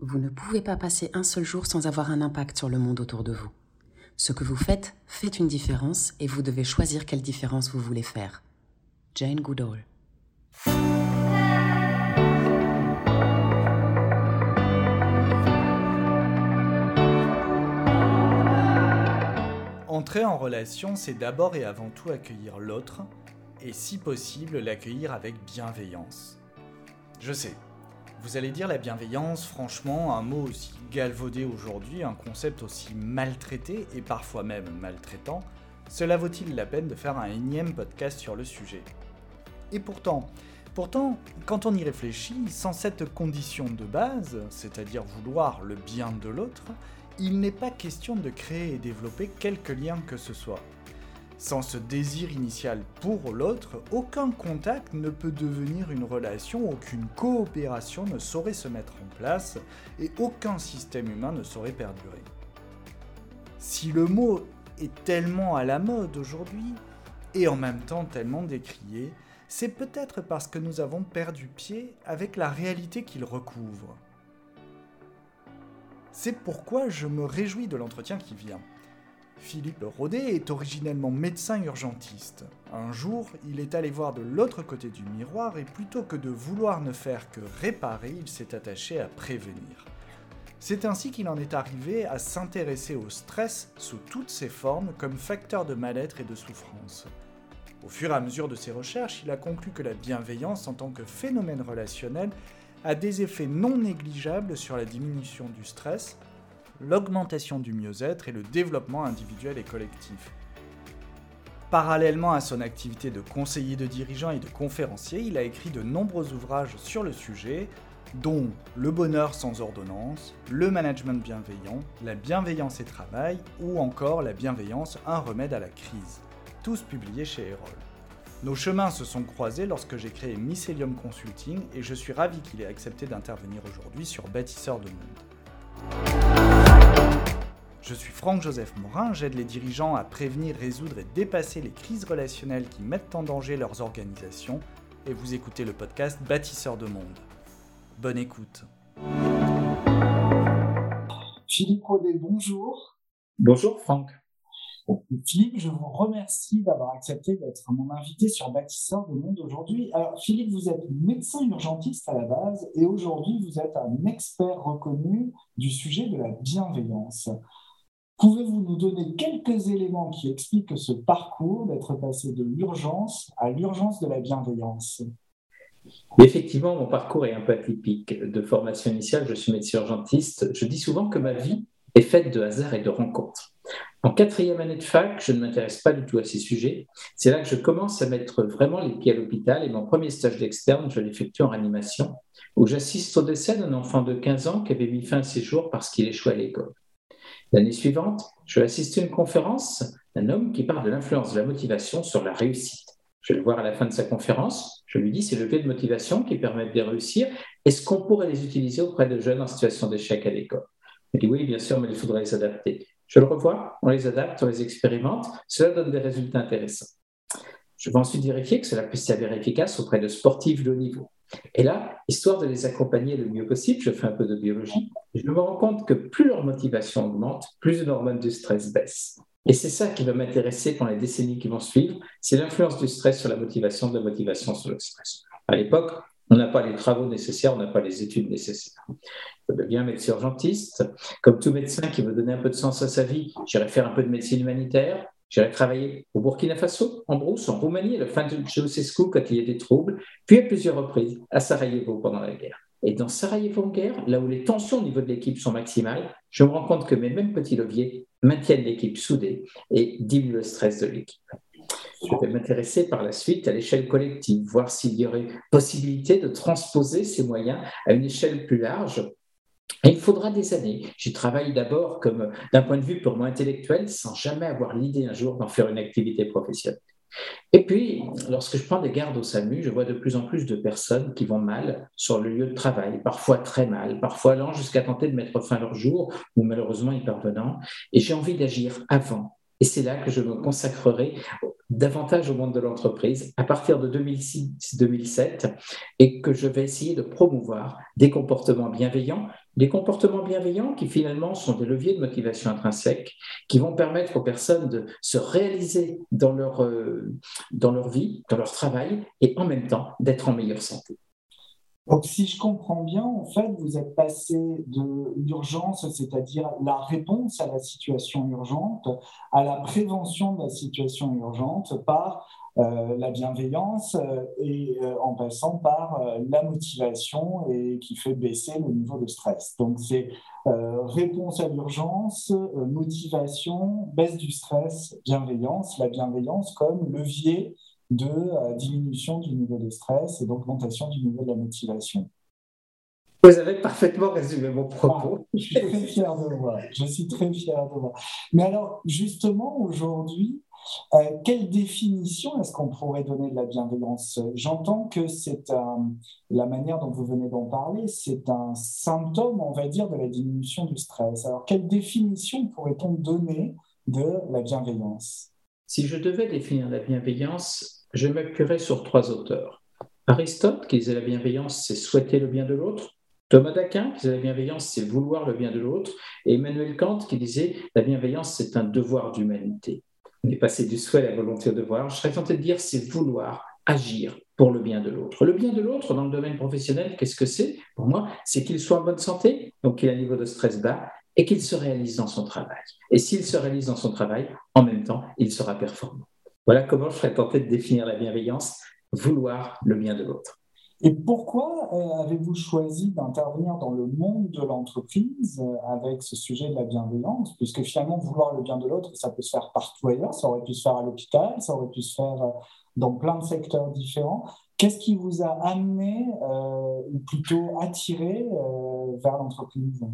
Vous ne pouvez pas passer un seul jour sans avoir un impact sur le monde autour de vous. Ce que vous faites fait une différence et vous devez choisir quelle différence vous voulez faire. Jane Goodall. Entrer en relation, c'est d'abord et avant tout accueillir l'autre, et si possible l'accueillir avec bienveillance. Je sais, vous allez dire la bienveillance, franchement, un mot aussi galvaudé aujourd'hui, un concept aussi maltraité et parfois même maltraitant, cela vaut-il la peine de faire un énième podcast sur le sujet? Et pourtant, pourtant, quand on y réfléchit, sans cette condition de base, c'est-à-dire vouloir le bien de l'autre, il n'est pas question de créer et développer quelque lien que ce soit. Sans ce désir initial pour l'autre, aucun contact ne peut devenir une relation, aucune coopération ne saurait se mettre en place et aucun système humain ne saurait perdurer. Si le mot est tellement à la mode aujourd'hui, et en même temps tellement décrié, c'est peut-être parce que nous avons perdu pied avec la réalité qu'il recouvre. C'est pourquoi je me réjouis de l'entretien qui vient. Philippe Rodet est originellement médecin urgentiste. Un jour, il est allé voir de l'autre côté du miroir et plutôt que de vouloir ne faire que réparer, il s'est attaché à prévenir. C'est ainsi qu'il en est arrivé à s'intéresser au stress sous toutes ses formes comme facteur de mal-être et de souffrance. Au fur et à mesure de ses recherches, il a conclu que la bienveillance en tant que phénomène relationnel a des effets non négligeables sur la diminution du stress, l'augmentation du mieux-être et le développement individuel et collectif. Parallèlement à son activité de conseiller de dirigeant et de conférencier, il a écrit de nombreux ouvrages sur le sujet, dont Le bonheur sans ordonnance, Le management bienveillant, La bienveillance et travail ou encore La bienveillance, un remède à la crise, tous publiés chez Erol. Nos chemins se sont croisés lorsque j'ai créé Mycelium Consulting et je suis ravi qu'il ait accepté d'intervenir aujourd'hui sur Bâtisseur de Monde. Je suis Franck-Joseph Morin, j'aide les dirigeants à prévenir, résoudre et dépasser les crises relationnelles qui mettent en danger leurs organisations et vous écoutez le podcast Bâtisseur de Monde. Bonne écoute. Philippe Rodet, bonjour. Bonjour Franck. Philippe, je vous remercie d'avoir accepté d'être mon invité sur Bâtisseur de Monde aujourd'hui. Alors, Philippe, vous êtes médecin urgentiste à la base et aujourd'hui, vous êtes un expert reconnu du sujet de la bienveillance. Pouvez-vous nous donner quelques éléments qui expliquent ce parcours d'être passé de l'urgence à l'urgence de la bienveillance? Effectivement, mon parcours est un peu atypique. De formation initiale, je suis médecin urgentiste. Je dis souvent que ma vie est faite de hasard et de rencontres. En quatrième année de fac, je ne m'intéresse pas du tout à ces sujets. C'est là que je commence à mettre vraiment les pieds à l'hôpital et mon premier stage d'externe, je l'effectue en réanimation, où j'assiste au décès d'un enfant de 15 ans qui avait mis fin à ses jours parce qu'il échouait à l'école. L'année suivante, je vais assister à une conférence d'un homme qui parle de l'influence de la motivation sur la réussite. Je vais le voir à la fin de sa conférence. Je lui dis, c'est le leviers de motivation qui permettent de réussir. Est-ce qu'on pourrait les utiliser auprès de jeunes en situation d'échec à l'école? Il dit, oui, bien sûr, mais il faudrait les adapter. Je le revois, on les adapte, on les expérimente. Cela donne des résultats intéressants. Je vais ensuite vérifier que cela puisse s'avérer efficace auprès de sportifs de haut niveau. Et là, histoire de les accompagner le mieux possible, je fais un peu de biologie, je me rends compte que plus leur motivation augmente, plus les hormones du stress baissent. Et c'est ça qui va m'intéresser pendant les décennies qui vont suivre, c'est l'influence du stress sur la motivation, de la motivation sur le stress. À l'époque, on n'a pas les travaux nécessaires, on n'a pas les études nécessaires. Je veux bien médecin urgentiste. Comme tout médecin qui veut donner un peu de sens à sa vie, j'irai faire un peu de médecine humanitaire, J'irai travailler au Burkina Faso, en brousse, en Roumanie, à la fin de Ceausescu quand il y a des troubles, puis à plusieurs reprises à Sarajevo pendant la guerre. Et dans Sarajevo en guerre, là où les tensions au niveau de l'équipe sont maximales, je me rends compte que mes mêmes petits leviers maintiennent l'équipe soudée et diminuent le stress de l'équipe. Je vais m'intéresser par la suite à l'échelle collective, voir s'il y aurait possibilité de transposer ces moyens à une échelle plus large il faudra des années. J'y travaille d'abord comme d'un point de vue purement intellectuel, sans jamais avoir l'idée un jour d'en faire une activité professionnelle. Et puis, lorsque je prends des gardes au SAMU, je vois de plus en plus de personnes qui vont mal sur le lieu de travail, parfois très mal, parfois allant jusqu'à tenter de mettre fin à leur jour ou malheureusement y parvenant. Et j'ai envie d'agir avant Et c'est là que je me consacrerai davantage au monde de l'entreprise à partir de 2006-2007 et que je vais essayer de promouvoir des comportements bienveillants, des comportements bienveillants qui finalement sont des leviers de motivation intrinsèque, qui vont permettre aux personnes de se réaliser dans leur, euh, dans leur vie, dans leur travail et en même temps d'être en meilleure santé. Donc, si je comprends bien, en fait, vous êtes passé de l'urgence, c'est-à-dire la réponse à la situation urgente, à la prévention de la situation urgente par euh, la bienveillance euh, et euh, en passant par la motivation et qui fait baisser le niveau de stress. Donc, c'est réponse à l'urgence, motivation, baisse du stress, bienveillance, la bienveillance comme levier de euh, diminution du niveau de stress et d'augmentation du niveau de la motivation. Vous avez parfaitement résumé mon propos. Ah, je suis très fier de moi. Je suis très fier de moi. Mais alors, justement, aujourd'hui, euh, quelle définition est-ce qu'on pourrait donner de la bienveillance? J'entends que c'est la manière dont vous venez d'en parler, c'est un symptôme, on va dire, de la diminution du stress. Alors, quelle définition pourrait-on donner de la bienveillance? Si je devais définir la bienveillance, je m'appuierai sur trois auteurs. Aristote, qui disait la bienveillance, c'est souhaiter le bien de l'autre. Thomas d'Aquin, qui disait la bienveillance, c'est vouloir le bien de l'autre. Et Emmanuel Kant, qui disait la bienveillance, c'est un devoir d'humanité. On est passé du souhait à la volonté au devoir. Je serais tenté de dire c'est vouloir agir pour le bien de l'autre. Le bien de l'autre dans le domaine professionnel, qu'est-ce que c'est? Pour moi, c'est qu'il soit en bonne santé, donc qu'il ait un niveau de stress bas et qu'il se réalise dans son travail. Et s'il se réalise dans son travail, en même temps, il sera performant. Voilà comment je serais tenté de définir la bienveillance, vouloir le bien de l'autre. Et pourquoi euh, avez-vous choisi d'intervenir dans le monde de l'entreprise euh, avec ce sujet de la bienveillance? Puisque finalement, vouloir le bien de l'autre, ça peut se faire partout ailleurs, ça aurait pu se faire à l'hôpital, ça aurait pu se faire euh, dans plein de secteurs différents. Qu'est-ce qui vous a amené, ou plutôt attiré vers l'entreprise?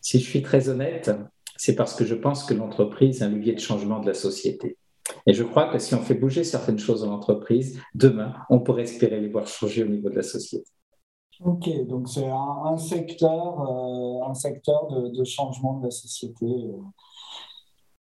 Si je suis très honnête, c'est parce que je pense que l'entreprise est un levier de changement de la société. Et je crois que si on fait bouger certaines choses dans l'entreprise, demain, on pourrait espérer les voir changer au niveau de la société. Ok, donc c'est un, secteur, un secteur euh, de, changement de la société.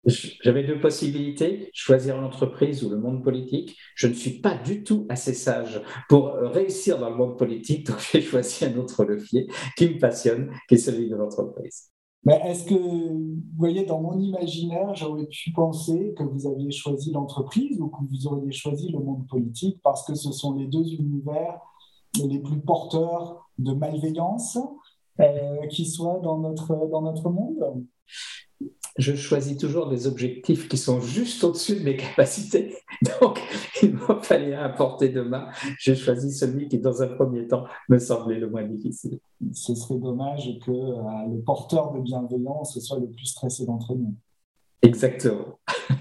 J'avais deux possibilités, choisir l'entreprise ou le monde politique. Je ne suis pas du tout assez sage pour réussir dans le monde politique, donc j'ai choisi un autre levier qui me passionne, qui est celui de l'entreprise. Est-ce que, vous voyez, dans mon imaginaire, j'aurais pu penser que vous aviez choisi l'entreprise ou que vous auriez choisi le monde politique parce que ce sont les deux univers les plus porteurs de malveillance euh, qui soient dans notre, dans notre monde? Je choisis toujours des objectifs qui sont juste au-dessus de mes capacités. Donc, il m'a fallu un portée de main. J'ai choisi celui qui, dans un premier temps, me semblait le moins difficile. Ce serait dommage que euh, le porteur de bienveillance soit le plus stressé d'entre nous. Exactement.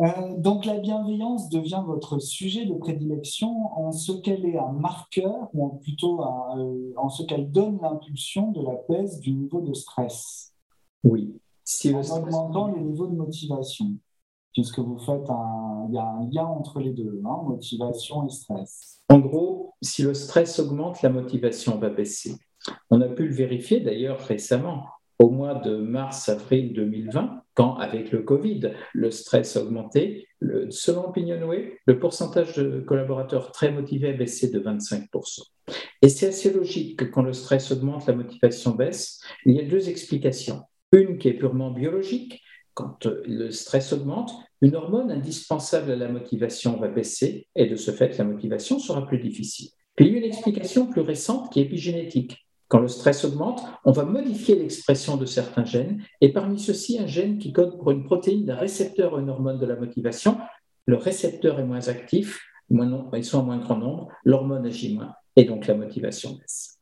Euh, donc la bienveillance devient votre sujet de prédilection en ce qu'elle est un marqueur, ou plutôt euh, en ce qu'elle donne l'impulsion de la baisse du niveau de stress. Oui, si en augmentant les niveaux de motivation, puisque vous faites un, il y a un lien entre les deux, hein, motivation et stress. En gros, si le stress augmente, la motivation va baisser. On a pu le vérifier d'ailleurs récemment, au mois de mars-avril 2020, quand avec le Covid, le stress a augmenté. Le, selon Pignonway, le pourcentage de collaborateurs très motivés a baissé de 25%. Et c'est assez logique que quand le stress augmente, la motivation baisse. Il y a deux explications. Une qui est purement biologique, quand le stress augmente, une hormone indispensable à la motivation va baisser et de ce fait, la motivation sera plus difficile. Puis il y a une explication plus récente qui est épigénétique. Quand le stress augmente, on va modifier l'expression de certains gènes et parmi ceux-ci, un gène qui code pour une protéine d'un récepteur à une hormone de la motivation. Le récepteur est moins actif, ils sont en moins grand nombre, l'hormone agit moins et donc la motivation baisse.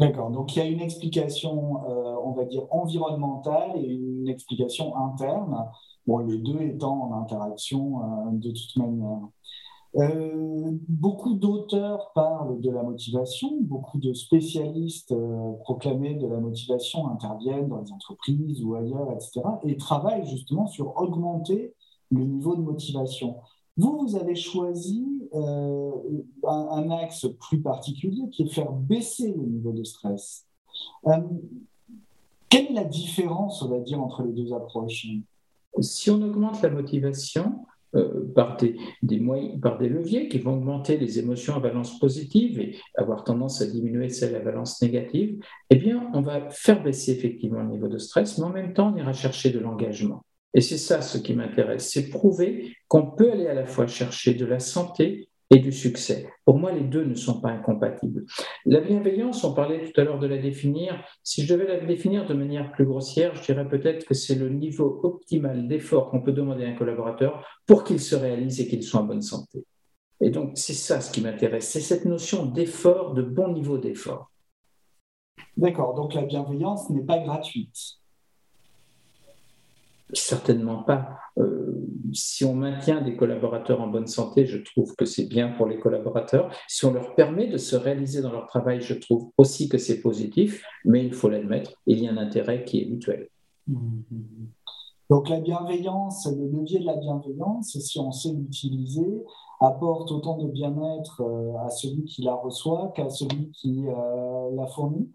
D'accord, donc il y a une explication, euh, on va dire, environnementale et une explication interne, bon, les deux étant en interaction euh, de toute manière. Euh, beaucoup d'auteurs parlent de la motivation, beaucoup de spécialistes proclamés de la motivation interviennent dans les entreprises ou ailleurs, etc., et travaillent justement sur augmenter le niveau de motivation. Vous, vous avez choisi euh, un, axe plus particulier qui est faire baisser le niveau de stress. Euh, quelle est la différence, on va dire, entre les deux approches? Si on augmente la motivation, euh, par, des, moyens, par des leviers qui vont augmenter les émotions à valence positive et avoir tendance à diminuer celles à valence négative, eh bien, on va faire baisser effectivement le niveau de stress, mais en même temps, on ira chercher de l'engagement. Et c'est ça ce qui m'intéresse, c'est prouver qu'on peut aller à la fois chercher de la santé et du succès. Pour moi, les deux ne sont pas incompatibles. La bienveillance, on parlait tout à l'heure de la définir. Si je devais la définir de manière plus grossière, je dirais peut-être que c'est le niveau optimal d'effort qu'on peut demander à un collaborateur pour qu'il se réalise et qu'il soit en bonne santé. Et donc, c'est ça ce qui m'intéresse, c'est cette notion d'effort, de bon niveau d'effort. D'accord, donc la bienveillance n'est pas gratuite. Certainement pas. Euh, si on maintient des collaborateurs en bonne santé, je trouve que c'est bien pour les collaborateurs. Si on leur permet de se réaliser dans leur travail, je trouve aussi que c'est positif, mais il faut l'admettre, il y a un intérêt qui est mutuel. Donc la bienveillance, le levier de la bienveillance, si on sait l'utiliser, apporte autant de bien-être euh, à celui qui la reçoit qu'à celui qui euh, la fournit?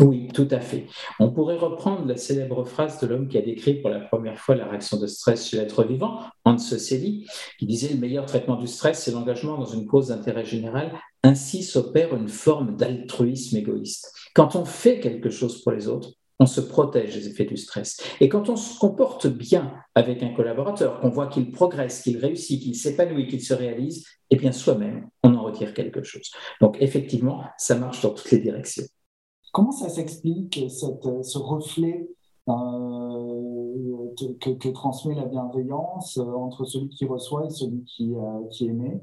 Oui, tout à fait. On pourrait reprendre la célèbre phrase de l'homme qui a décrit pour la première fois la réaction de stress chez l'être vivant, Hans Selye, qui disait le meilleur traitement du stress, c'est l'engagement dans une cause d'intérêt général. Ainsi s'opère une forme d'altruisme égoïste. Quand on fait quelque chose pour les autres, on se protège des effets du stress. Et quand on se comporte bien avec un collaborateur, qu'on voit qu'il progresse, qu'il réussit, qu'il s'épanouit, qu'il se réalise, eh bien soi-même, on en retire quelque chose. Donc effectivement, ça marche dans toutes les directions. Comment ça s'explique, ce reflet euh, que, transmet la bienveillance euh, entre celui qui reçoit et celui qui, euh, qui émet?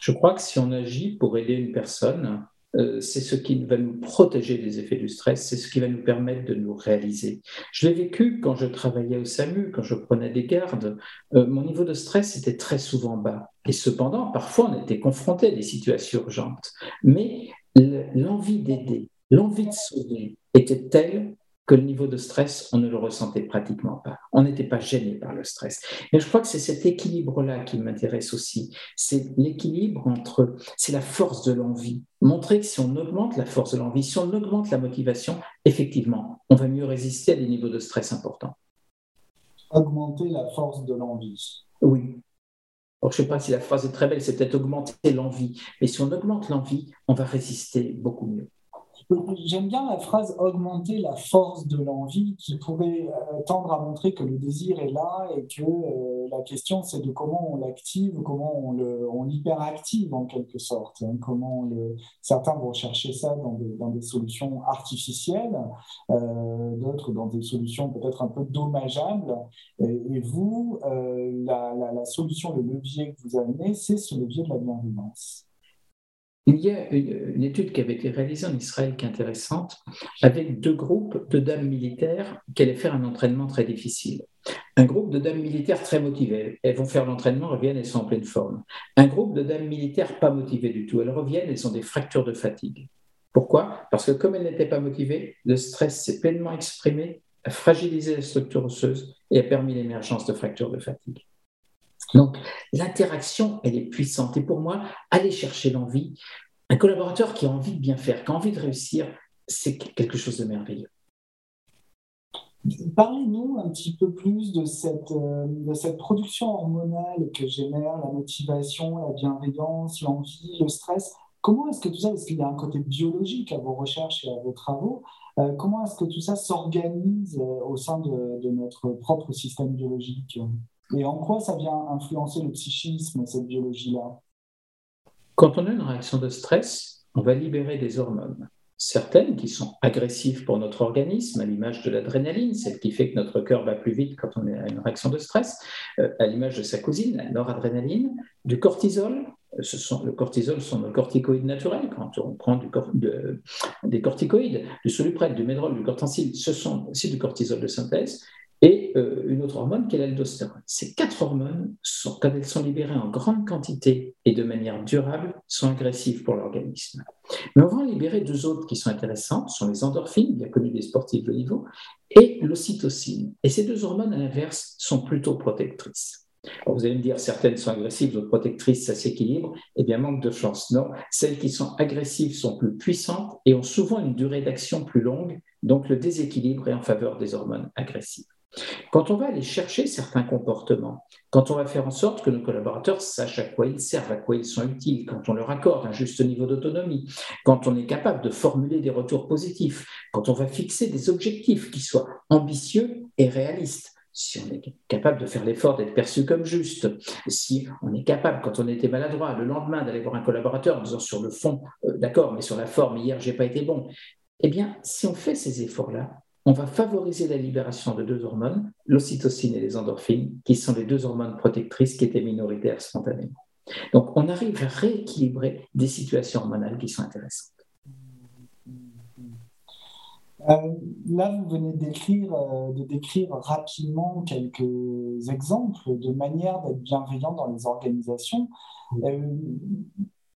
Je crois que si on agit pour aider une personne, c'est ce qui va nous protéger des effets du stress, c'est ce qui va nous permettre de nous réaliser. Je l'ai vécu quand je travaillais au SAMU, quand je prenais des gardes. mon niveau de stress était très souvent bas. Et cependant, parfois, on était confronté à des situations urgentes. Mais l'envie d'aider, L'envie de sauver était telle que le niveau de stress, on ne le ressentait pratiquement pas. On n'était pas gêné par le stress. Et je crois que c'est cet équilibre-là qui m'intéresse aussi. C'est l'équilibre entre, c'est la force de l'envie. Montrer que si on augmente la force de l'envie, si on augmente la motivation, effectivement, on va mieux résister à des niveaux de stress importants. Augmenter la force de l'envie. Oui. Alors, je ne sais pas si la phrase est très belle, c'est peut-être augmenter l'envie. Mais si on augmente l'envie, on va résister beaucoup mieux. J'aime bien la phrase augmenter la force de l'envie qui pourrait euh, tendre à montrer que le désir est là et que euh, la question c'est de comment on l'active, comment on, l'hyperactive en quelque sorte. Hein, comment. Certains vont chercher ça dans des, solutions artificielles, euh, d'autres dans des solutions peut-être un peu dommageables. Et, vous, la solution, le levier que vous amenez, c'est ce levier de la bienveillance. Il y a une, étude qui avait été réalisée en Israël qui est intéressante, avec deux groupes de dames militaires qui allaient faire un entraînement très difficile. Un groupe de dames militaires très motivées, elles vont faire l'entraînement, reviennent, elles sont en pleine forme. Un groupe de dames militaires pas motivées du tout, elles reviennent, elles ont des fractures de fatigue. Pourquoi? Parce que comme elles n'étaient pas motivées, le stress s'est pleinement exprimé, a fragilisé la structure osseuse et a permis l'émergence de fractures de fatigue. Donc, l'interaction, elle est puissante. Et pour moi, aller chercher l'envie, un collaborateur qui a envie de bien faire, qui a envie de réussir, c'est quelque chose de merveilleux. Parlez-nous un petit peu plus de cette, euh, de cette production hormonale que génère la motivation, la bienveillance, l'envie, le stress. Comment est-ce que tout ça, est-ce qu'il y a un côté biologique à vos recherches et à vos travaux euh, Comment est-ce que tout ça s'organise euh, au sein de, de, notre propre système biologique? Et en quoi ça vient influencer le psychisme, cette biologie-là? Quand on a une réaction de stress, on va libérer des hormones. Certaines qui sont agressives pour notre organisme, à l'image de l'adrénaline, celle qui fait que notre cœur va plus vite quand on a une réaction de stress, euh, à l'image de sa cousine, la noradrénaline, du cortisol, sont, le cortisol sont nos corticoïdes naturels. Quand on prend des corticoïdes, du soluprène, du médrol, du cortensil, ce sont aussi du cortisol de synthèse et euh, une autre hormone qui est l'aldostérone. Ces quatre hormones, quand elles sont libérées en grande quantité et de manière durable, sont agressives pour l'organisme. Mais on va en libérer deux autres qui sont intéressantes, sont les endorphines, bien connues des sportifs de niveau, et l'ocytocine. Et ces deux hormones, à l'inverse, sont plutôt protectrices. vous allez me dire, certaines sont agressives, d'autres protectrices, ça s'équilibre. Eh bien, manque de chance. Non, celles qui sont agressives sont plus puissantes et ont souvent une durée d'action plus longue, donc le déséquilibre est en faveur des hormones agressives. Quand on va aller chercher certains comportements, quand on va faire en sorte que nos collaborateurs sachent à quoi ils servent, à quoi ils sont utiles, quand on leur accorde un juste niveau d'autonomie, quand on est capable de formuler des retours positifs, quand on va fixer des objectifs qui soient ambitieux et réalistes, si on est capable de faire l'effort d'être perçu comme juste, si on est capable, quand on était maladroit, le lendemain d'aller voir un collaborateur en disant sur le fond, euh, d'accord, mais sur la forme, hier, j'ai pas été bon, eh bien, si on fait ces efforts-là, on va favoriser la libération de deux hormones, l'ocytocine et les endorphines, qui sont les deux hormones protectrices qui étaient minoritaires spontanément. Donc, on arrive à rééquilibrer des situations hormonales qui sont intéressantes. Euh, là, vous venez d'écrire, euh, de décrire rapidement quelques exemples de manières d'être bienveillant dans les organisations. Euh,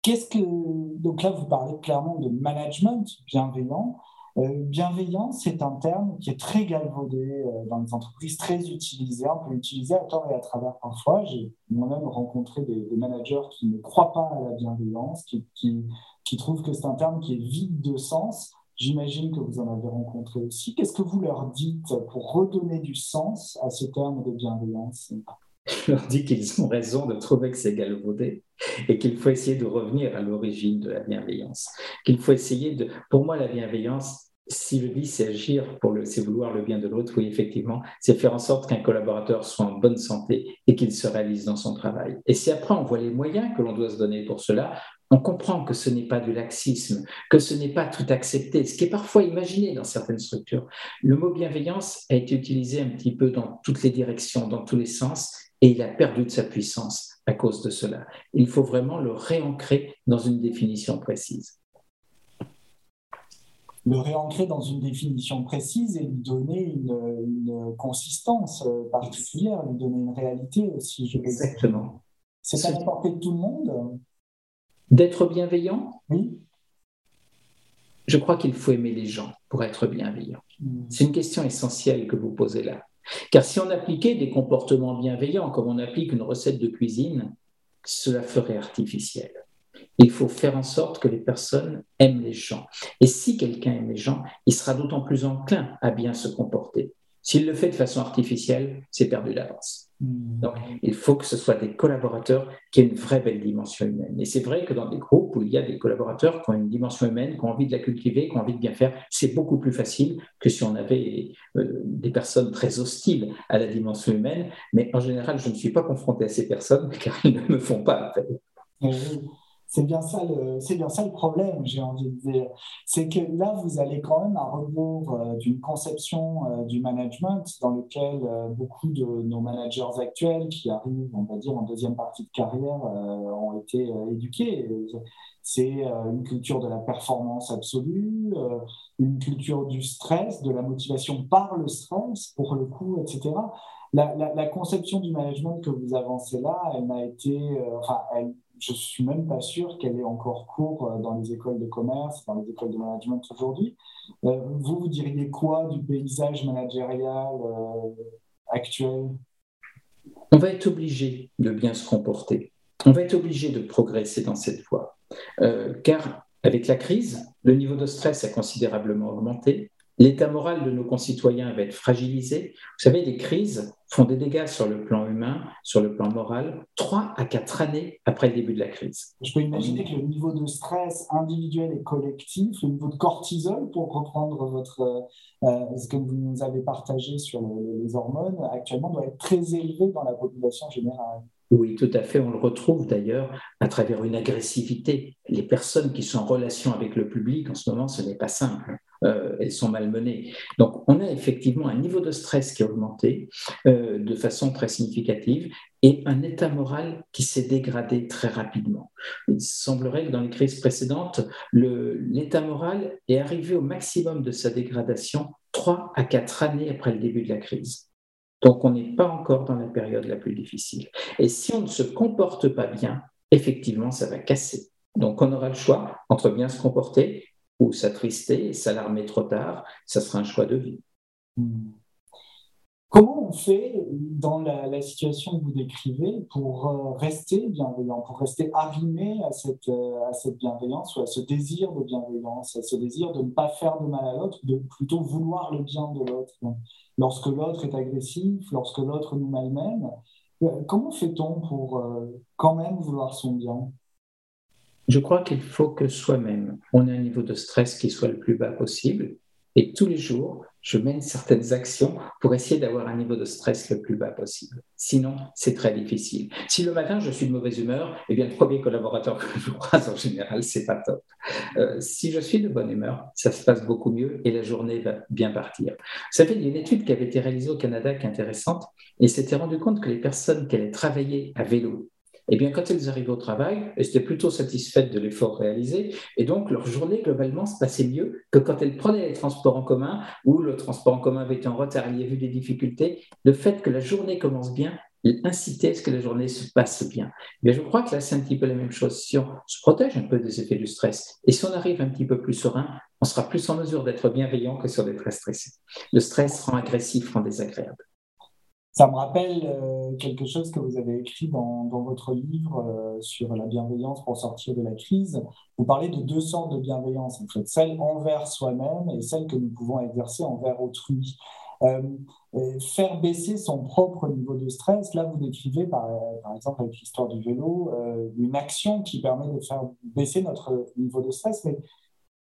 qu'est-ce que donc là, vous parlez clairement de management bienveillant. Euh, bienveillant, c'est un terme qui est très galvaudé euh, dans les entreprises, très utilisé. On peut l'utiliser à tort et à travers parfois. J'ai moi-même rencontré des, managers qui ne croient pas à la bienveillance, qui trouvent que c'est un terme qui est vide de sens. J'imagine que vous en avez rencontré aussi. Qu'est-ce que vous leur dites pour redonner du sens à ce terme de bienveillance? Je leur dis qu'ils ont raison de trouver que c'est galvaudé et qu'il faut essayer de revenir à l'origine de la bienveillance. Qu'il faut essayer de. Pour moi, la bienveillance, si je dis c'est agir pour c'est vouloir le bien de l'autre, oui, effectivement, c'est faire en sorte qu'un collaborateur soit en bonne santé et qu'il se réalise dans son travail. Et si après on voit les moyens que l'on doit se donner pour cela, on comprend que ce n'est pas du laxisme, que ce n'est pas tout accepté, ce qui est parfois imaginé dans certaines structures. Le mot bienveillance a été utilisé un petit peu dans toutes les directions, dans tous les sens, et il a perdu de sa puissance à cause de cela. Il faut vraiment le réancrer dans une définition précise. Le réancrer dans une définition précise et lui donner une, consistance particulière, lui donner une réalité aussi. Je Exactement. C'est à la portée de tout le monde D'être bienveillant? Oui. Je crois qu'il faut aimer les gens pour être bienveillant. Hmm. C'est une question essentielle que vous posez là. Car si on appliquait des comportements bienveillants comme on applique une recette de cuisine, cela ferait artificiel. Il faut faire en sorte que les personnes aiment les gens. Et si quelqu'un aime les gens, il sera d'autant plus enclin à bien se comporter. S'il le fait de façon artificielle, c'est perdu d'avance. Donc, il faut que ce soit des collaborateurs qui aient une vraie belle dimension humaine. Et c'est vrai que dans des groupes où il y a des collaborateurs qui ont une dimension humaine, qui ont envie de la cultiver, qui ont envie de bien faire, c'est beaucoup plus facile que si on avait euh, des personnes très hostiles à la dimension humaine. Mais en général, je ne suis pas confronté à ces personnes car elles ne me font pas appel. C'est bien ça le, problème, j'ai envie de dire. C'est que là, vous allez quand même à rebours euh, d'une conception euh, du management dans lequel euh, beaucoup de nos managers actuels qui arrivent, on va dire, en deuxième partie de carrière, ont été éduqués. C'est une culture de la performance absolue, une culture du stress, de la motivation par le stress, pour le coup, etc. La conception du management que vous avancez là, elle m'a été, enfin, elle, je suis même pas sûr qu'elle ait encore cours euh, dans les écoles de commerce, dans les écoles de management aujourd'hui. Euh, vous, vous diriez quoi du paysage managérial euh, actuel? On va être obligé de bien se comporter. On va être obligé de progresser dans cette voie. car avec la crise, le niveau de stress a considérablement augmenté. L'état moral de nos concitoyens va être fragilisé. Vous savez, les crises font des dégâts sur le plan humain, sur le plan moral, trois à quatre années après le début de la crise. Je peux imaginer que le niveau de stress individuel et collectif, le niveau de cortisol, pour reprendre votre, euh, ce que vous nous avez partagé sur les hormones, actuellement doit être très élevé dans la population générale. Oui, tout à fait. On le retrouve d'ailleurs à travers une agressivité. Les personnes qui sont en relation avec le public en ce moment, ce n'est pas simple. Euh, elles sont malmenées. Donc, on a effectivement un niveau de stress qui a augmenté euh, de façon très significative et un état moral qui s'est dégradé très rapidement. Il semblerait que dans les crises précédentes, l'état moral est arrivé au maximum de sa dégradation trois à quatre années après le début de la crise. Donc, on n'est pas encore dans la période la plus difficile. Et si on ne se comporte pas bien, effectivement, ça va casser. Donc, on aura le choix entre bien se comporter ou s'attrister et s'alarmer trop tard. Ça sera un choix de vie. Comment on fait dans la, situation que vous décrivez pour euh, rester bienveillant, pour rester arrimé à cette, à cette bienveillance ou à ce désir de bienveillance, à ce désir de ne pas faire de mal à l'autre, de plutôt vouloir le bien de l'autre? Lorsque l'autre est agressif, lorsque l'autre nous malmène, comment fait-on pour quand même vouloir son bien? Je crois qu'il faut que soi-même, on ait un niveau de stress qui soit le plus bas possible. Et tous les jours, je mène certaines actions pour essayer d'avoir un niveau de stress le plus bas possible. Sinon, c'est très difficile. Si le matin, je suis de mauvaise humeur, eh bien, le premier collaborateur que je croise en général, c'est pas top. Euh, si je suis de bonne humeur, ça se passe beaucoup mieux et la journée va bien partir. Vous savez, il y a une étude qui avait été réalisée au Canada qui est intéressante et s'était rendu compte que les personnes qui allaient travailler à vélo eh bien, quand elles arrivaient au travail, elles étaient plutôt satisfaites de l'effort réalisé, et donc leur journée globalement se passait mieux que quand elles prenaient les transports en commun, où le transport en commun avait été en retard, il y a eu des difficultés. Le fait que la journée commence bien incitait à ce que la journée se passe bien. Mais je crois que là, c'est un petit peu la même chose. Si on se protège un peu des effets du stress, et si on arrive un petit peu plus serein, on sera plus en mesure d'être bienveillant que sur des très stressés. Le stress rend agressif, rend désagréable. Ça me rappelle euh, quelque chose que vous avez écrit dans, votre livre euh, sur la bienveillance pour sortir de la crise. Vous parlez de deux sortes de bienveillance, en fait, celle envers soi-même et celle que nous pouvons exercer envers autrui. Euh, faire baisser son propre niveau de stress, là vous décrivez par, par exemple avec l'histoire du vélo, une action qui permet de faire baisser notre niveau de stress,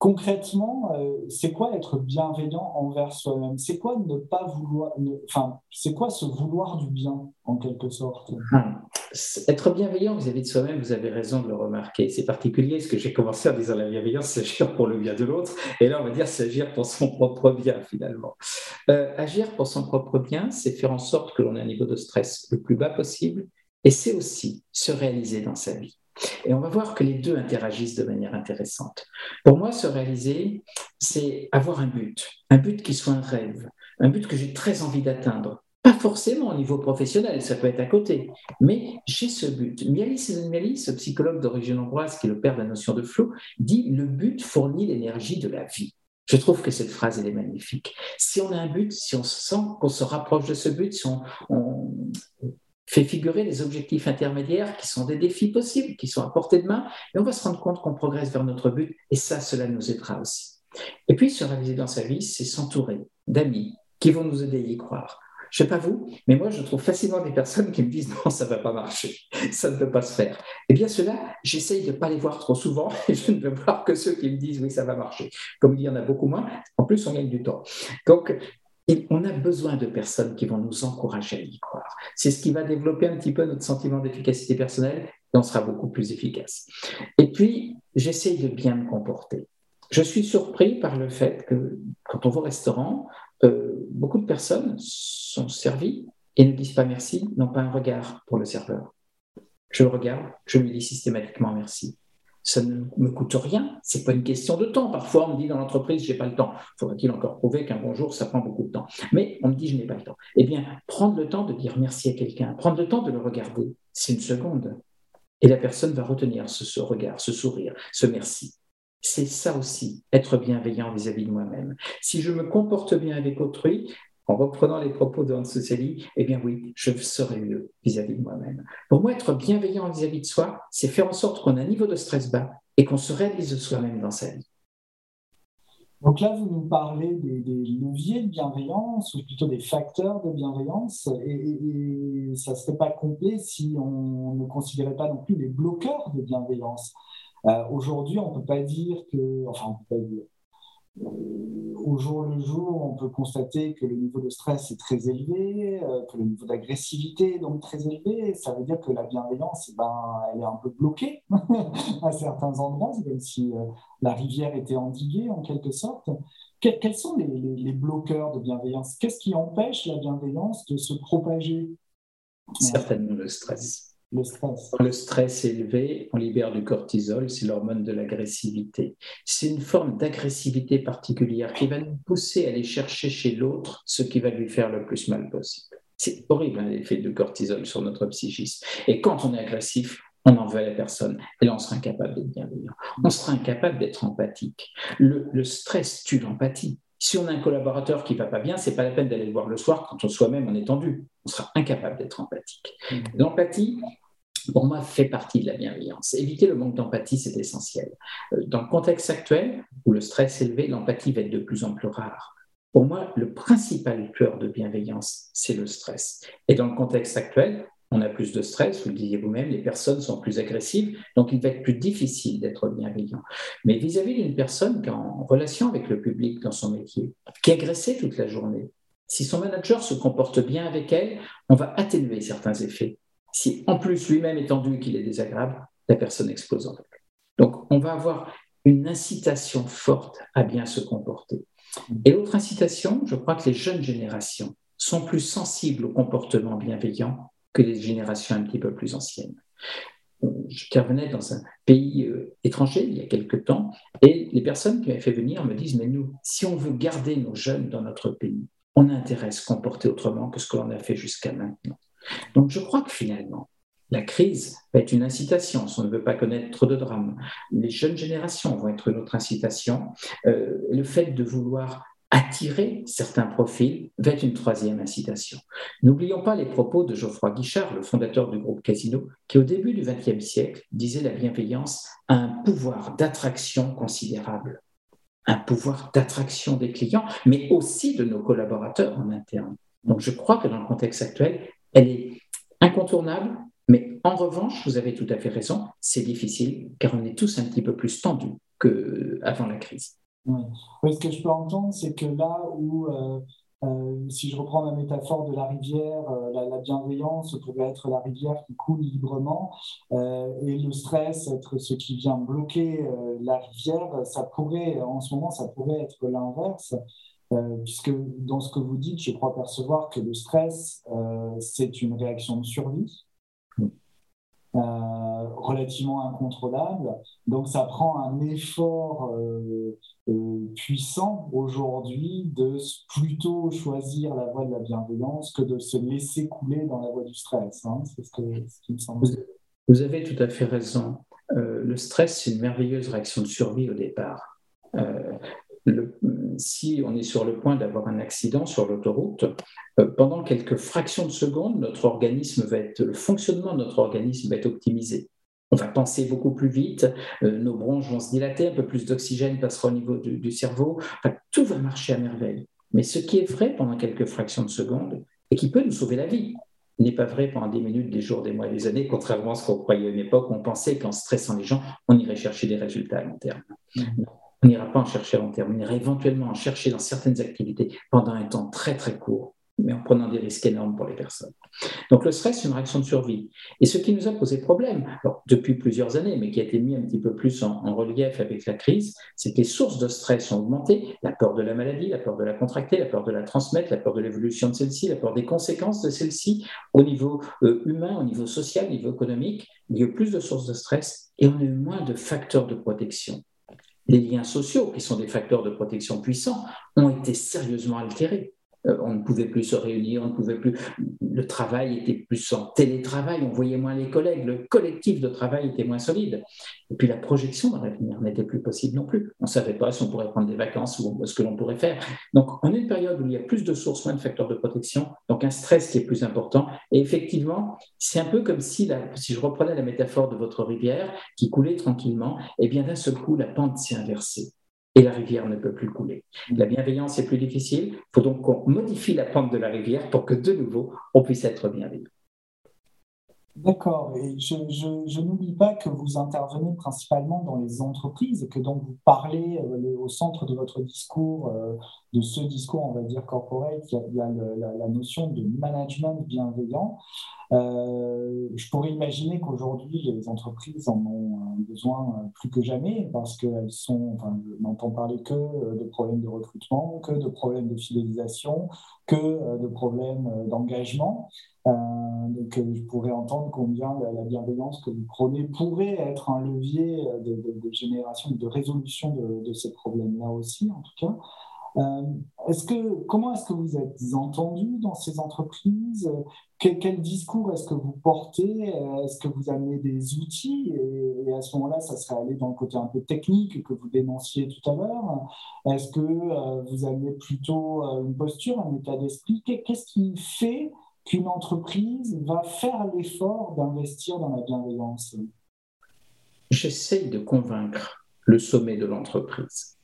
concrètement, euh, c'est quoi être bienveillant envers soi-même? C'est quoi ne pas vouloir, enfin, c'est quoi se vouloir du bien en quelque sorte? Ah, Être bienveillant vis-à-vis de soi-même, vous avez raison de le remarquer. C'est particulier ce que j'ai commencé en disant la bienveillance, c'est agir pour le bien de l'autre, et là on va dire c'est agir pour son propre bien finalement. Euh, agir pour son propre bien, c'est faire en sorte que l'on ait un niveau de stress le plus bas possible, et c'est aussi se réaliser dans sa vie. Et on va voir que les deux interagissent de manière intéressante. Pour moi, se réaliser, c'est avoir un but, un but qui soit un rêve, un but que j'ai très envie d'atteindre. Pas forcément au niveau professionnel, ça peut être à côté, mais j'ai ce but. Mialis Mialis, psychologue d'origine hongroise qui est le père de la notion de flou, dit le but fournit l'énergie de la vie. Je trouve que cette phrase, elle est magnifique. Si on a un but, si on sent qu'on se rapproche de ce but, si on, fait figurer les objectifs intermédiaires qui sont des défis possibles, qui sont à portée de main, et on va se rendre compte qu'on progresse vers notre but, et ça, cela nous aidera aussi. Et puis, se réaliser dans sa vie, c'est s'entourer d'amis qui vont nous aider à y croire. Je ne sais pas vous, mais moi, je trouve facilement des personnes qui me disent non, ça ne va pas marcher, ça ne peut pas se faire. Eh bien, cela, j'essaye de ne pas les voir trop souvent et je ne veux voir que ceux qui me disent oui, ça va marcher. Comme il y en a beaucoup moins, en plus, on gagne du temps. Donc, on a besoin de personnes qui vont nous encourager à y croire. C'est ce qui va développer un petit peu notre sentiment d'efficacité personnelle et on sera beaucoup plus efficace. Et puis, j'essaye de bien me comporter. Je suis surpris par le fait que quand on va au restaurant, euh, beaucoup de personnes sont servies et ne disent pas merci, n'ont pas un regard pour le serveur. Je regarde, je lui dis systématiquement merci ça ne me coûte rien. C'est pas une question de temps. Parfois, on me dit dans l'entreprise, j'ai pas le temps. Faudrait-il encore prouver qu'un bonjour, ça prend beaucoup de temps? Mais on me dit, je n'ai pas le temps. Eh bien, prendre le temps de dire merci à quelqu'un, prendre le temps de le regarder, c'est une seconde. Et la personne va retenir ce, regard, ce sourire, ce merci. C'est ça aussi, être bienveillant vis-à-vis de moi-même. Si je me comporte bien avec autrui, en reprenant les propos de Hans Suseli, eh bien oui, je serai mieux vis-à-vis de moi-même. Pour moi, être bienveillant vis-à-vis de soi, c'est faire en sorte qu'on a un niveau de stress bas et qu'on se réalise soi-même dans sa vie. Donc là, vous nous parlez des, leviers de bienveillance, ou plutôt des facteurs de bienveillance, et, ça ne serait pas complet si on ne considérait pas non plus les bloqueurs de bienveillance. Euh, aujourd'hui, on ne peut pas dire que, au jour le jour, on peut constater que le niveau de stress est très élevé, euh, que le niveau d'agressivité est donc très élevé. Ça veut dire que la bienveillance, eh ben, elle est un peu bloquée à certains endroits. C'est comme si euh, la rivière était endiguée en quelque sorte. quels sont les bloqueurs de bienveillance? Qu'est-ce qui empêche la bienveillance de se propager? Certainement le stress. Le stress. Quand le stress est élevé, on libère du cortisol, c'est l'hormone de l'agressivité. C'est une forme d'agressivité particulière qui va nous pousser à aller chercher chez l'autre ce qui va lui faire le plus mal possible. C'est horrible hein, l'effet du cortisol sur notre psychisme. Et quand on est agressif, on en veut à la personne. Et là, on sera incapable d'être bienveillant. On sera incapable d'être empathique. Le, le stress tue l'empathie. Si on a un collaborateur qui va pas bien, c'est pas la peine d'aller le voir le soir quand on soi-même on est tendu. On sera incapable d'être empathique. Mmh. L'empathie, pour moi, fait partie de la bienveillance. Éviter le manque d'empathie, c'est essentiel. Euh, dans le contexte actuel, où le stress est élevé, l'empathie va être de plus en plus rare. Pour moi, le principal cœur de bienveillance, c'est le stress. Et dans le contexte actuel, on a plus de stress, vous le disiez vous-même, les personnes sont plus agressives, donc il va être plus difficile d'être bienveillant. Mais vis-à-vis d'une personne qui est en relation avec le public dans son métier, qui est agressée toute la journée, si son manager se comporte bien avec elle, on va atténuer certains effets. Si en plus lui-même est tendu et qu'il est désagréable, la personne explose en fait. Donc on va avoir une incitation forte à bien se comporter. Et l'autre incitation, je crois que les jeunes générations sont plus sensibles au comportement bienveillant que les générations un petit peu plus anciennes. J'intervenais dans un pays euh, étranger il y a quelque temps et les personnes qui m'avaient fait venir me disent, mais nous, si on veut garder nos jeunes dans notre pays, on a intérêt à se comporter autrement que ce que l'on a fait jusqu'à maintenant. Donc je crois que finalement, la crise va être une incitation, si on ne veut pas connaître trop de drames. Les jeunes générations vont être une autre incitation. Euh, le fait de vouloir attirer certains profils va être une troisième incitation. N'oublions pas les propos de Geoffroy Guichard, le fondateur du groupe Casino, qui au début du XXe siècle disait la bienveillance a un pouvoir d'attraction considérable, un pouvoir d'attraction des clients, mais aussi de nos collaborateurs en interne. Donc je crois que dans le contexte actuel, elle est incontournable, mais en revanche, vous avez tout à fait raison, c'est difficile car on est tous un petit peu plus tendus qu'avant la crise. Oui. ce que je peux entendre, c'est que là où, euh, euh, si je reprends la métaphore de la rivière, euh, la, bienveillance pourrait être la rivière qui coule librement et le stress être ce qui vient bloquer la rivière, ça pourrait, en ce moment, ça pourrait être l'inverse. Puisque dans ce que vous dites, je crois percevoir que le stress, c'est une réaction de survie. Euh, relativement incontrôlable. Donc ça prend un effort euh, euh, puissant aujourd'hui de plutôt choisir la voie de la bienveillance que de se laisser couler dans la voie du stress. Hein. C'est ce, qui me semble. Vous avez tout à fait raison. le stress, c'est une merveilleuse réaction de survie au départ si on est sur le point d'avoir un accident sur l'autoroute, euh, pendant quelques fractions de secondes, notre organisme va être, le fonctionnement de notre organisme va être optimisé. On va penser beaucoup plus vite, euh, nos bronches vont se dilater, un peu plus d'oxygène passera au niveau du, cerveau, tout va marcher à merveille. Mais ce qui est vrai pendant quelques fractions de secondes et qui peut nous sauver la vie, n'est pas vrai pendant des minutes, des jours, des mois, des années, contrairement à ce qu'on croyait à une époque, on pensait qu'en stressant les gens, on irait chercher des résultats à long terme. Mmh. On n'ira pas en chercher à long terme, on ira éventuellement en chercher dans certaines activités pendant un temps très très court, mais en prenant des risques énormes pour les personnes. Donc le stress, c'est une réaction de survie. Et ce qui nous a posé problème, depuis plusieurs années, mais qui a été mis un petit peu plus en, relief avec la crise, c'est que les sources de stress ont augmenté. La peur de la maladie, la peur de la contracter, la peur de la transmettre, la peur de l'évolution de celle-ci, la peur des conséquences de celle-ci au niveau euh, humain, au niveau social, au niveau économique. Il y a eu plus de sources de stress et on a eu moins de facteurs de protection les liens sociaux, qui sont des facteurs de protection puissants, ont été sérieusement altérés. Euh, on ne pouvait plus se réunir, on ne pouvait plus. Le travail était plus en télétravail, on voyait moins les collègues, le collectif de travail était moins solide. Et puis la projection dans l'avenir n'était plus possible non plus. On ne savait pas si on pourrait prendre des vacances ou ce que l'on pourrait faire. Donc on est une période où il y a plus de sources, moins de facteurs de protection, donc un stress qui est plus important. Et effectivement, c'est un peu comme si, si je reprenais la métaphore de votre rivière qui coulait tranquillement, et bien d'un seul coup, la pente s'est inversée et la rivière ne peut plus couler. La bienveillance est plus difficile, il faut donc qu'on modifie la pente de la rivière pour que de nouveau on puisse être bienveillant. D'accord, et je, n'oublie pas que vous intervenez principalement dans les entreprises et que donc vous parlez euh, au centre de votre discours, euh, de ce discours, on va dire corporate, il y a, la, notion de management bienveillant. Euh, je pourrais imaginer qu'aujourd'hui, les entreprises en ont besoin plus que jamais parce qu'elles sont, enfin, je n'entends parler que de problèmes de recrutement, que de problèmes de fidélisation, que de problèmes d'engagement. Donc, euh, je pourrais entendre combien la, bienveillance que vous prenez pourrait être un levier de, génération, de résolution de, ces problèmes-là aussi, en tout cas. Euh, est-ce que, comment est-ce que vous êtes entendu dans ces entreprises? Quel, discours est-ce que vous portez? Est-ce que vous amenez des outils? Et, à ce moment-là, ça serait aller dans le côté un peu technique que vous dénonciez tout à l'heure. Est-ce que euh, vous amenez plutôt euh, une posture, un état d'esprit? Qu'est-ce qui fait qu'une entreprise va faire l'effort d'investir dans la bienveillance J'essaye de convaincre le sommet de l'entreprise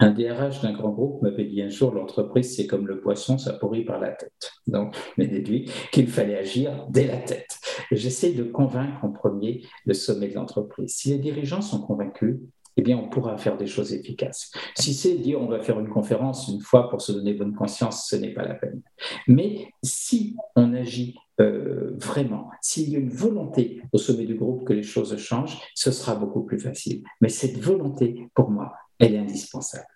un DRH d'un grand groupe m'avait dit un jour, l'entreprise, c'est comme le poisson, ça pourrit par la tête. Donc, je déduit qu'il fallait agir dès la tête. J'essaie de convaincre en premier le sommet de l'entreprise. Si les dirigeants sont convaincus, eh bien, on pourra faire des choses efficaces. Si c'est dire on va faire une conférence une fois pour se donner bonne conscience, ce n'est pas la peine. Mais si on agit euh, vraiment, s'il y a une volonté au sommet du groupe que les choses changent, ce sera beaucoup plus facile. Mais cette volonté, pour moi, elle est indispensable.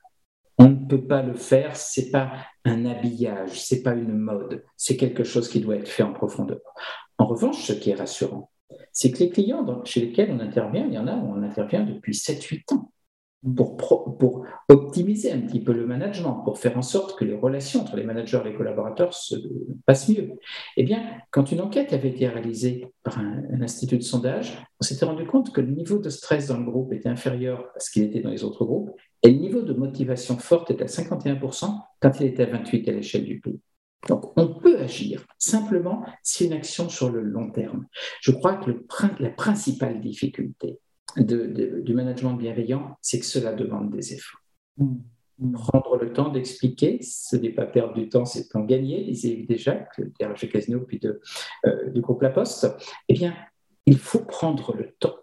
On ne peut pas le faire, c'est pas un habillage, c'est pas une mode, c'est quelque chose qui doit être fait en profondeur. En revanche, ce qui est rassurant, c'est que les clients chez lesquels on intervient, il y en a où on intervient depuis 7-8 ans pour, optimiser un petit peu le management, pour faire en sorte que les relations entre les managers et les collaborateurs se passent mieux. Eh bien, quand une enquête avait été réalisée par un, institut de sondage, on s'était rendu compte que le niveau de stress dans le groupe était inférieur à ce qu'il était dans les autres groupes, et le niveau de motivation forte était à 51% quand il était à 28% à l'échelle du pays. Donc, on peut agir. Simplement, c'est une action sur le long terme. Je crois que le, la principale difficulté, du management bienveillant, c'est que cela demande des efforts. Mm. Mm. Prendre le temps d'expliquer, ce n'est pas perdre du temps, c'est temps gagné, disait déjà, le DRG Casino, puis de, euh, du groupe La Poste. Eh bien, il faut prendre le temps.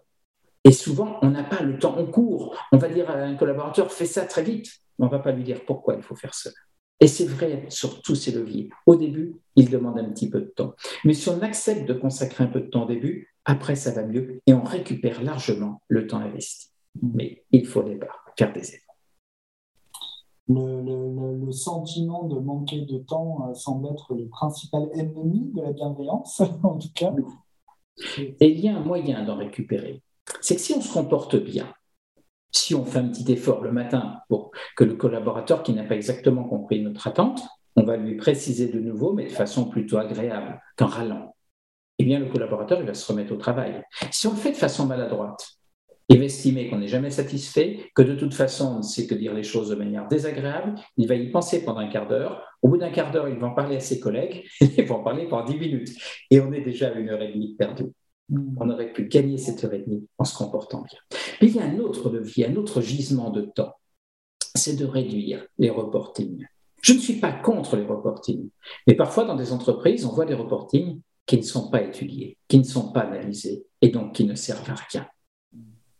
Et souvent, on n'a pas le temps, on court. On va dire à un collaborateur, fais ça très vite. on ne va pas lui dire pourquoi il faut faire cela. Et c'est vrai sur tous ces leviers. Au début, il demande un petit peu de temps. Mais si on accepte de consacrer un peu de temps au début, après, ça va mieux et on récupère largement le temps investi. Mais il faut d'abord faire des efforts. Le, sentiment de manquer de temps euh, semble être le principal ennemi de la bienveillance, en tout cas. Et il y a un moyen d'en récupérer. C'est que si on se comporte bien, si on fait un petit effort le matin pour que le collaborateur qui n'a pas exactement compris notre attente, on va lui préciser de nouveau, mais de façon plutôt agréable qu'en râlant eh bien, le collaborateur il va se remettre au travail. Si on le fait de façon maladroite, il va estimer qu'on n'est jamais satisfait, que de toute façon, on ne sait que dire les choses de manière désagréable, il va y penser pendant un quart d'heure. Au bout d'un quart d'heure, il va en parler à ses collègues, il va en parler pendant dix minutes. Et on est déjà à une heure et demie perdue. On aurait pu gagner cette heure et demie en se comportant bien. Mais il y a un autre levier, un autre gisement de temps, c'est de réduire les reportings. Je ne suis pas contre les reportings, mais parfois dans des entreprises, on voit des reportings qui ne sont pas étudiés, qui ne sont pas analysés et donc qui ne servent à rien.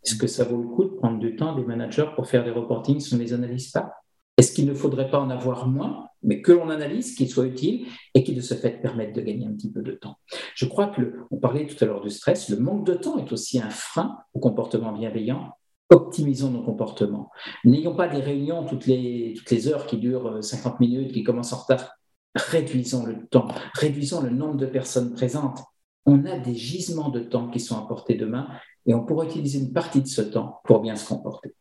Est-ce que ça vaut le coup de prendre du temps des managers pour faire des reportings si on ne les analyse pas? Est-ce qu'il ne faudrait pas en avoir moins, mais que l'on analyse, qu'il soit utile et qui de ce fait permette de gagner un petit peu de temps? Je crois que, on parlait tout à l'heure du stress, le manque de temps est aussi un frein au comportement bienveillant optimisons nos comportements. N'ayons pas des réunions toutes les, toutes les heures qui durent 50 minutes, qui commencent en retard réduisons le temps, réduisons le nombre de personnes présentes. On a des gisements de temps qui sont à portée de main et on pourrait utiliser une partie de ce temps pour bien se comporter.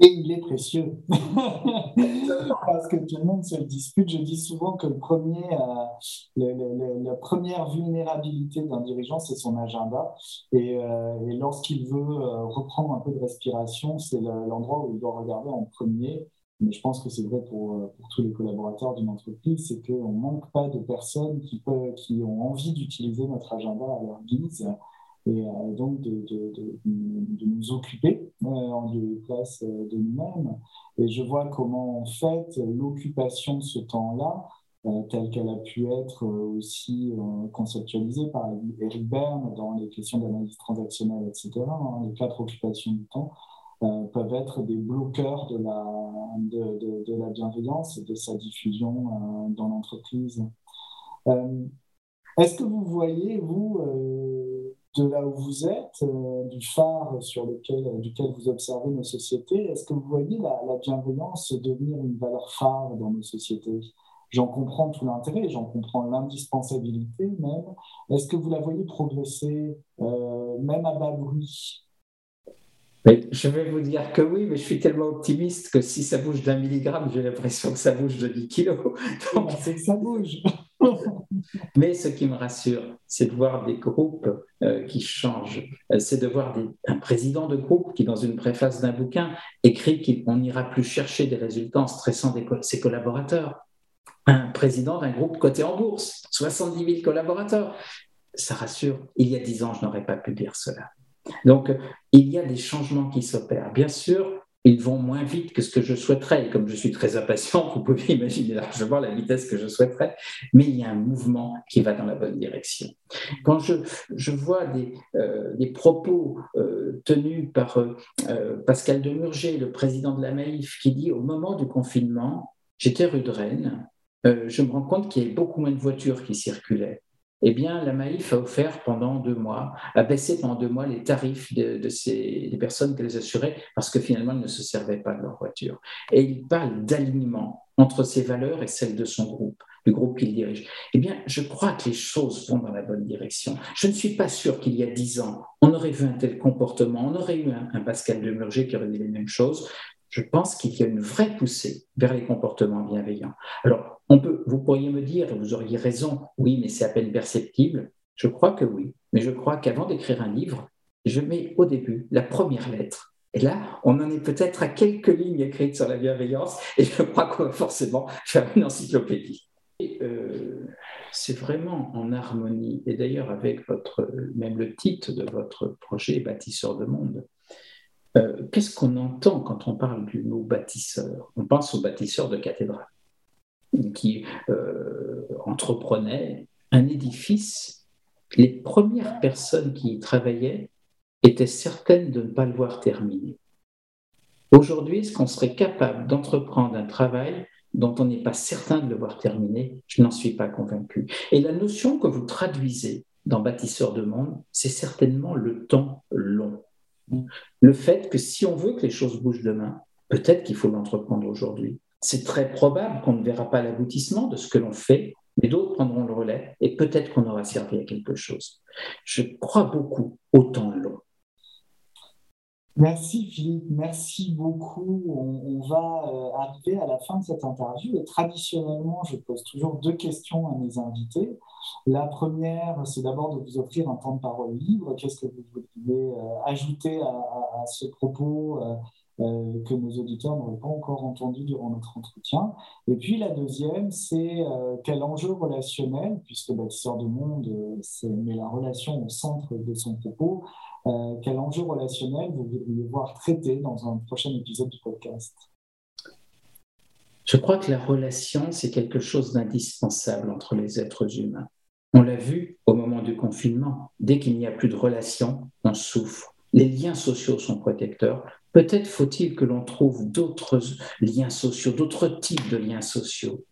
Et il est précieux. Parce que tout le monde se dispute. Je dis souvent que le premier, euh, la première vulnérabilité d'un dirigeant, c'est son agenda. Et, euh, lorsqu'il veut euh, reprendre un peu de respiration, c'est l'endroit où il doit regarder en premier mais je pense que c'est vrai pour, tous les collaborateurs d'une entreprise, c'est qu'on ne manque pas de personnes qui ont envie d'utiliser notre agenda à leur guise et euh, donc de, de, de, nous occuper euh, en lieu et place de nous-mêmes. Et je vois comment, en fait, l'occupation de ce temps-là, telle qu'elle a pu être aussi conceptualisée par Eric Berne dans les questions d'analyse transactionnelle, etc., hein, les quatre occupations du temps, euh, peuvent être des bloqueurs de la, de, de, la bienveillance et de sa diffusion euh, dans l'entreprise. Euh, est-ce que vous voyez, vous, de là où vous êtes, du phare sur lequel, duquel vous observez nos sociétés, est-ce que vous voyez la, la, bienveillance devenir une valeur phare dans nos sociétés? J'en comprends tout l'intérêt, j'en comprends l'indispensabilité même. Est-ce que vous la voyez progresser, même à bas bruit? Je vais vous dire que oui, mais je suis tellement optimiste que si ça bouge d'un milligramme, j'ai l'impression que ça bouge de 10 kilos. Donc... C'est que ça bouge. Mais ce qui me rassure, c'est de voir des groupes euh, qui changent. Euh, c'est de voir un président de groupe qui, dans une préface d'un bouquin, écrit qu'on n'ira plus chercher des résultats en stressant ses collaborateurs. Un président d'un groupe coté en bourse, 70 000 collaborateurs. Ça rassure. Il y a 10 ans, je n'aurais pas pu dire cela. Donc, il y a des changements qui s'opèrent. Bien sûr, ils vont moins vite que ce que je souhaiterais. Comme je suis très impatient, vous pouvez imaginer largement la vitesse que je souhaiterais, mais il y a un mouvement qui va dans la bonne direction. Quand je, je vois des, euh, des propos euh, tenus par euh, Pascal Demurger, le président de la Maïf, qui dit au moment du confinement, j'étais rue de Rennes, je me rends compte qu'il y avait beaucoup moins de voitures qui circulaient eh bien, la Maïf a offert pendant deux mois, a baissé pendant deux mois les tarifs de, ces, des personnes qu'elles assuraient parce que finalement, elles ne se servaient pas de leur voiture. Et il parle d'alignement entre ses valeurs et celles de son groupe, du groupe qu'il dirige. Eh bien, je crois que les choses vont dans la bonne direction. Je ne suis pas sûr qu'il y a dix ans, on aurait vu un tel comportement, on aurait eu un, Pascal Demurger qui aurait dit les mêmes choses je pense qu'il y a une vraie poussée vers les comportements bienveillants. Alors, on peut, vous pourriez me dire, vous auriez raison, oui, mais c'est à peine perceptible. Je crois que oui, mais je crois qu'avant d'écrire un livre, je mets au début la première lettre. Et là, on en est peut-être à quelques lignes écrites sur la bienveillance, et je crois qu'on va forcément faire une encyclopédie. Euh, c'est vraiment en harmonie, et d'ailleurs avec votre, même le titre de votre projet Bâtisseur de monde, euh, qu'est-ce qu'on entend quand on parle du mot bâtisseur? On pense au bâtisseur de cathédrale qui euh, entreprenait un édifice. Les premières personnes qui y travaillaient étaient certaines de ne pas le voir terminer. Aujourd'hui, est-ce qu'on serait capable d'entreprendre un travail dont on n'est pas certain de le voir terminer? Je n'en suis pas convaincu. Et la notion que vous traduisez dans Bâtisseur de monde, c'est certainement le temps long. Le fait que si on veut que les choses bougent demain, peut-être qu'il faut l'entreprendre aujourd'hui. C'est très probable qu'on ne verra pas l'aboutissement de ce que l'on fait, mais d'autres prendront le relais et peut-être qu'on aura servi à quelque chose. Je crois beaucoup au temps long. Merci Philippe, merci beaucoup. On, va euh, arriver à la fin de cette interview et traditionnellement, je pose toujours deux questions à mes invités. La première, c'est d'abord de vous offrir un temps de parole libre. Qu'est-ce que vous voudriez euh, ajouter à, ce propos euh, que nos auditeurs n'auraient pas encore entendu durant notre entretien? Et puis la deuxième, c'est quel enjeu relationnel, puisque bâtisseur de monde met la relation au centre de son propos, euh, quel enjeu relationnel vous voudriez voir traité dans un prochain épisode du podcast Je crois que la relation, c'est quelque chose d'indispensable entre les êtres humains. On l'a vu au moment du confinement. Dès qu'il n'y a plus de relation, on souffre. Les liens sociaux sont protecteurs. Peut-être faut-il que l'on trouve d'autres liens sociaux, d'autres types de liens sociaux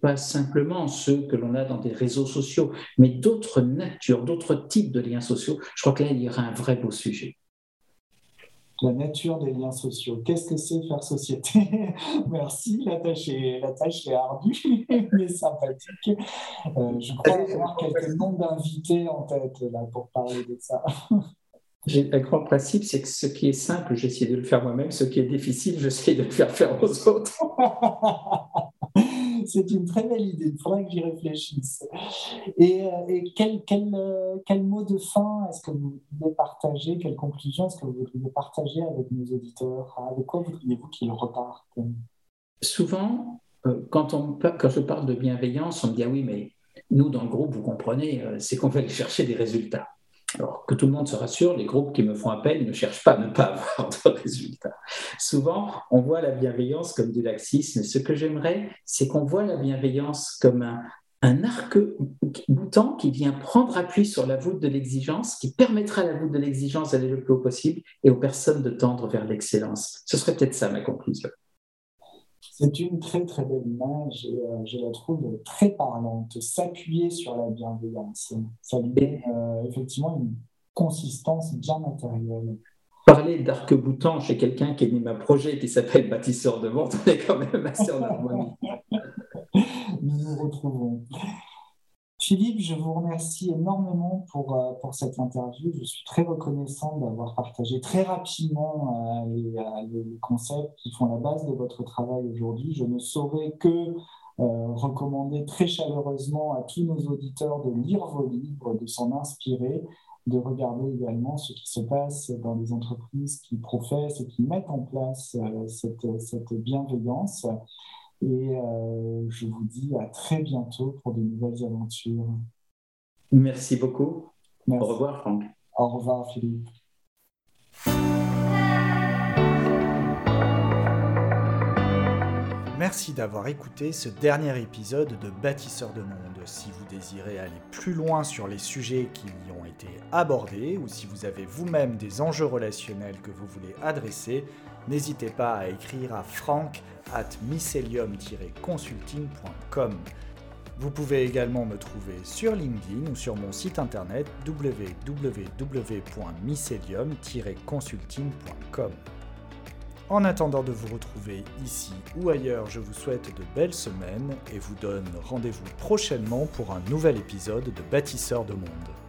pas, simplement ceux que l'on a dans des réseaux sociaux, mais d'autres natures, d'autres types de liens sociaux. Je crois que là, il y aura un vrai beau sujet. La nature des liens sociaux. Qu'est-ce que c'est faire société? Merci, la tâche est, la tâche est ardue, mais sympathique. Euh, je crois avoir quelques noms d'invités en tête là, pour parler de ça. J'ai un grand principe, c'est que ce qui est simple, j'essaie de le faire moi-même. Ce qui est difficile, j'essaie de le faire faire aux autres. C'est une très belle idée. Il faudrait que j'y réfléchisse. Et, euh, quel, quel, euh, quel, mot de fin est-ce que vous voulez partager Quelle conclusion est-ce que vous voudriez partager avec nos auditeurs? Avec quoi voudriez-vous qu'ils repartent? Souvent, euh, quand, on, quand je parle de bienveillance, on me dit ah oui, mais nous, dans le groupe, vous comprenez, c'est qu'on va aller chercher des résultats. Alors que tout le monde se rassure, les groupes qui me font appel ne cherchent pas à ne pas avoir de résultats. Souvent, on voit la bienveillance comme du laxisme. Ce que j'aimerais, c'est qu'on voit la bienveillance comme un, arc-boutant qui vient prendre appui sur la voûte de l'exigence, qui permettra à la voûte de l'exigence d'aller le plus haut possible et aux personnes de tendre vers l'excellence. Ce serait peut-être ça ma conclusion. C'est une très très belle image et euh, je la trouve très parlante. S'appuyer sur la bienveillance, ça lui donne euh, effectivement une consistance bien matérielle. Parler d'arc-boutant chez quelqu'un qui mis un projet qui s'appelle Bâtisseur de monde, on est quand même assez en harmonie. nous nous retrouvons. Philippe, je vous remercie énormément pour, euh, pour cette interview. Je suis très reconnaissant d'avoir partagé très rapidement euh, les, les, concepts qui font la base de votre travail aujourd'hui. Je ne saurais que recommander très chaleureusement à tous nos auditeurs de lire vos livres, de s'en inspirer de regarder également ce qui se passe dans les entreprises qui professent et qui mettent en place euh, cette, bienveillance. Et euh, je vous dis à très bientôt pour de nouvelles aventures. Merci beaucoup. Au revoir, Franck. Au revoir, Philippe. Merci d'avoir écouté ce dernier épisode de Bâtisseurs de Monde. Si vous désirez aller plus loin sur les sujets qui y ont été abordés, ou si vous avez vous-même des enjeux relationnels que vous voulez adresser, n'hésitez pas à écrire à frank at mycelium-consulting.com. Vous pouvez également me trouver sur LinkedIn ou sur mon site internet www.mycelium-consulting.com. En attendant de vous retrouver ici ou ailleurs, je vous souhaite de belles semaines et vous donne rendez-vous prochainement pour un nouvel épisode de Bâtisseurs de Monde.